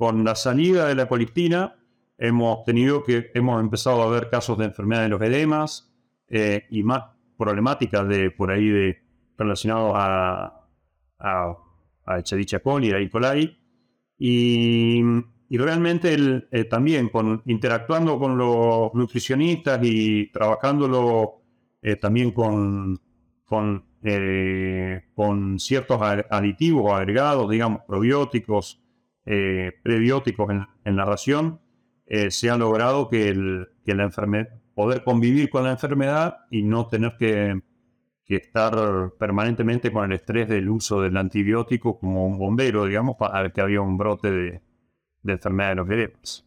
con la salida de la colistina hemos tenido que, hemos empezado a ver casos de enfermedad de los edemas eh, y más problemáticas de por ahí de relacionados a, a, a coli, a E. coli. Y, y realmente el, eh, también con, interactuando con los nutricionistas y trabajándolo eh, también con, con, con ciertos aditivos agregados, digamos, probióticos, prebióticos en, la ración, eh, se ha logrado que, el, la poder convivir con la enfermedad y no tener que, estar permanentemente con el estrés del uso del antibiótico como un bombero, digamos, para que había un brote de, enfermedad de los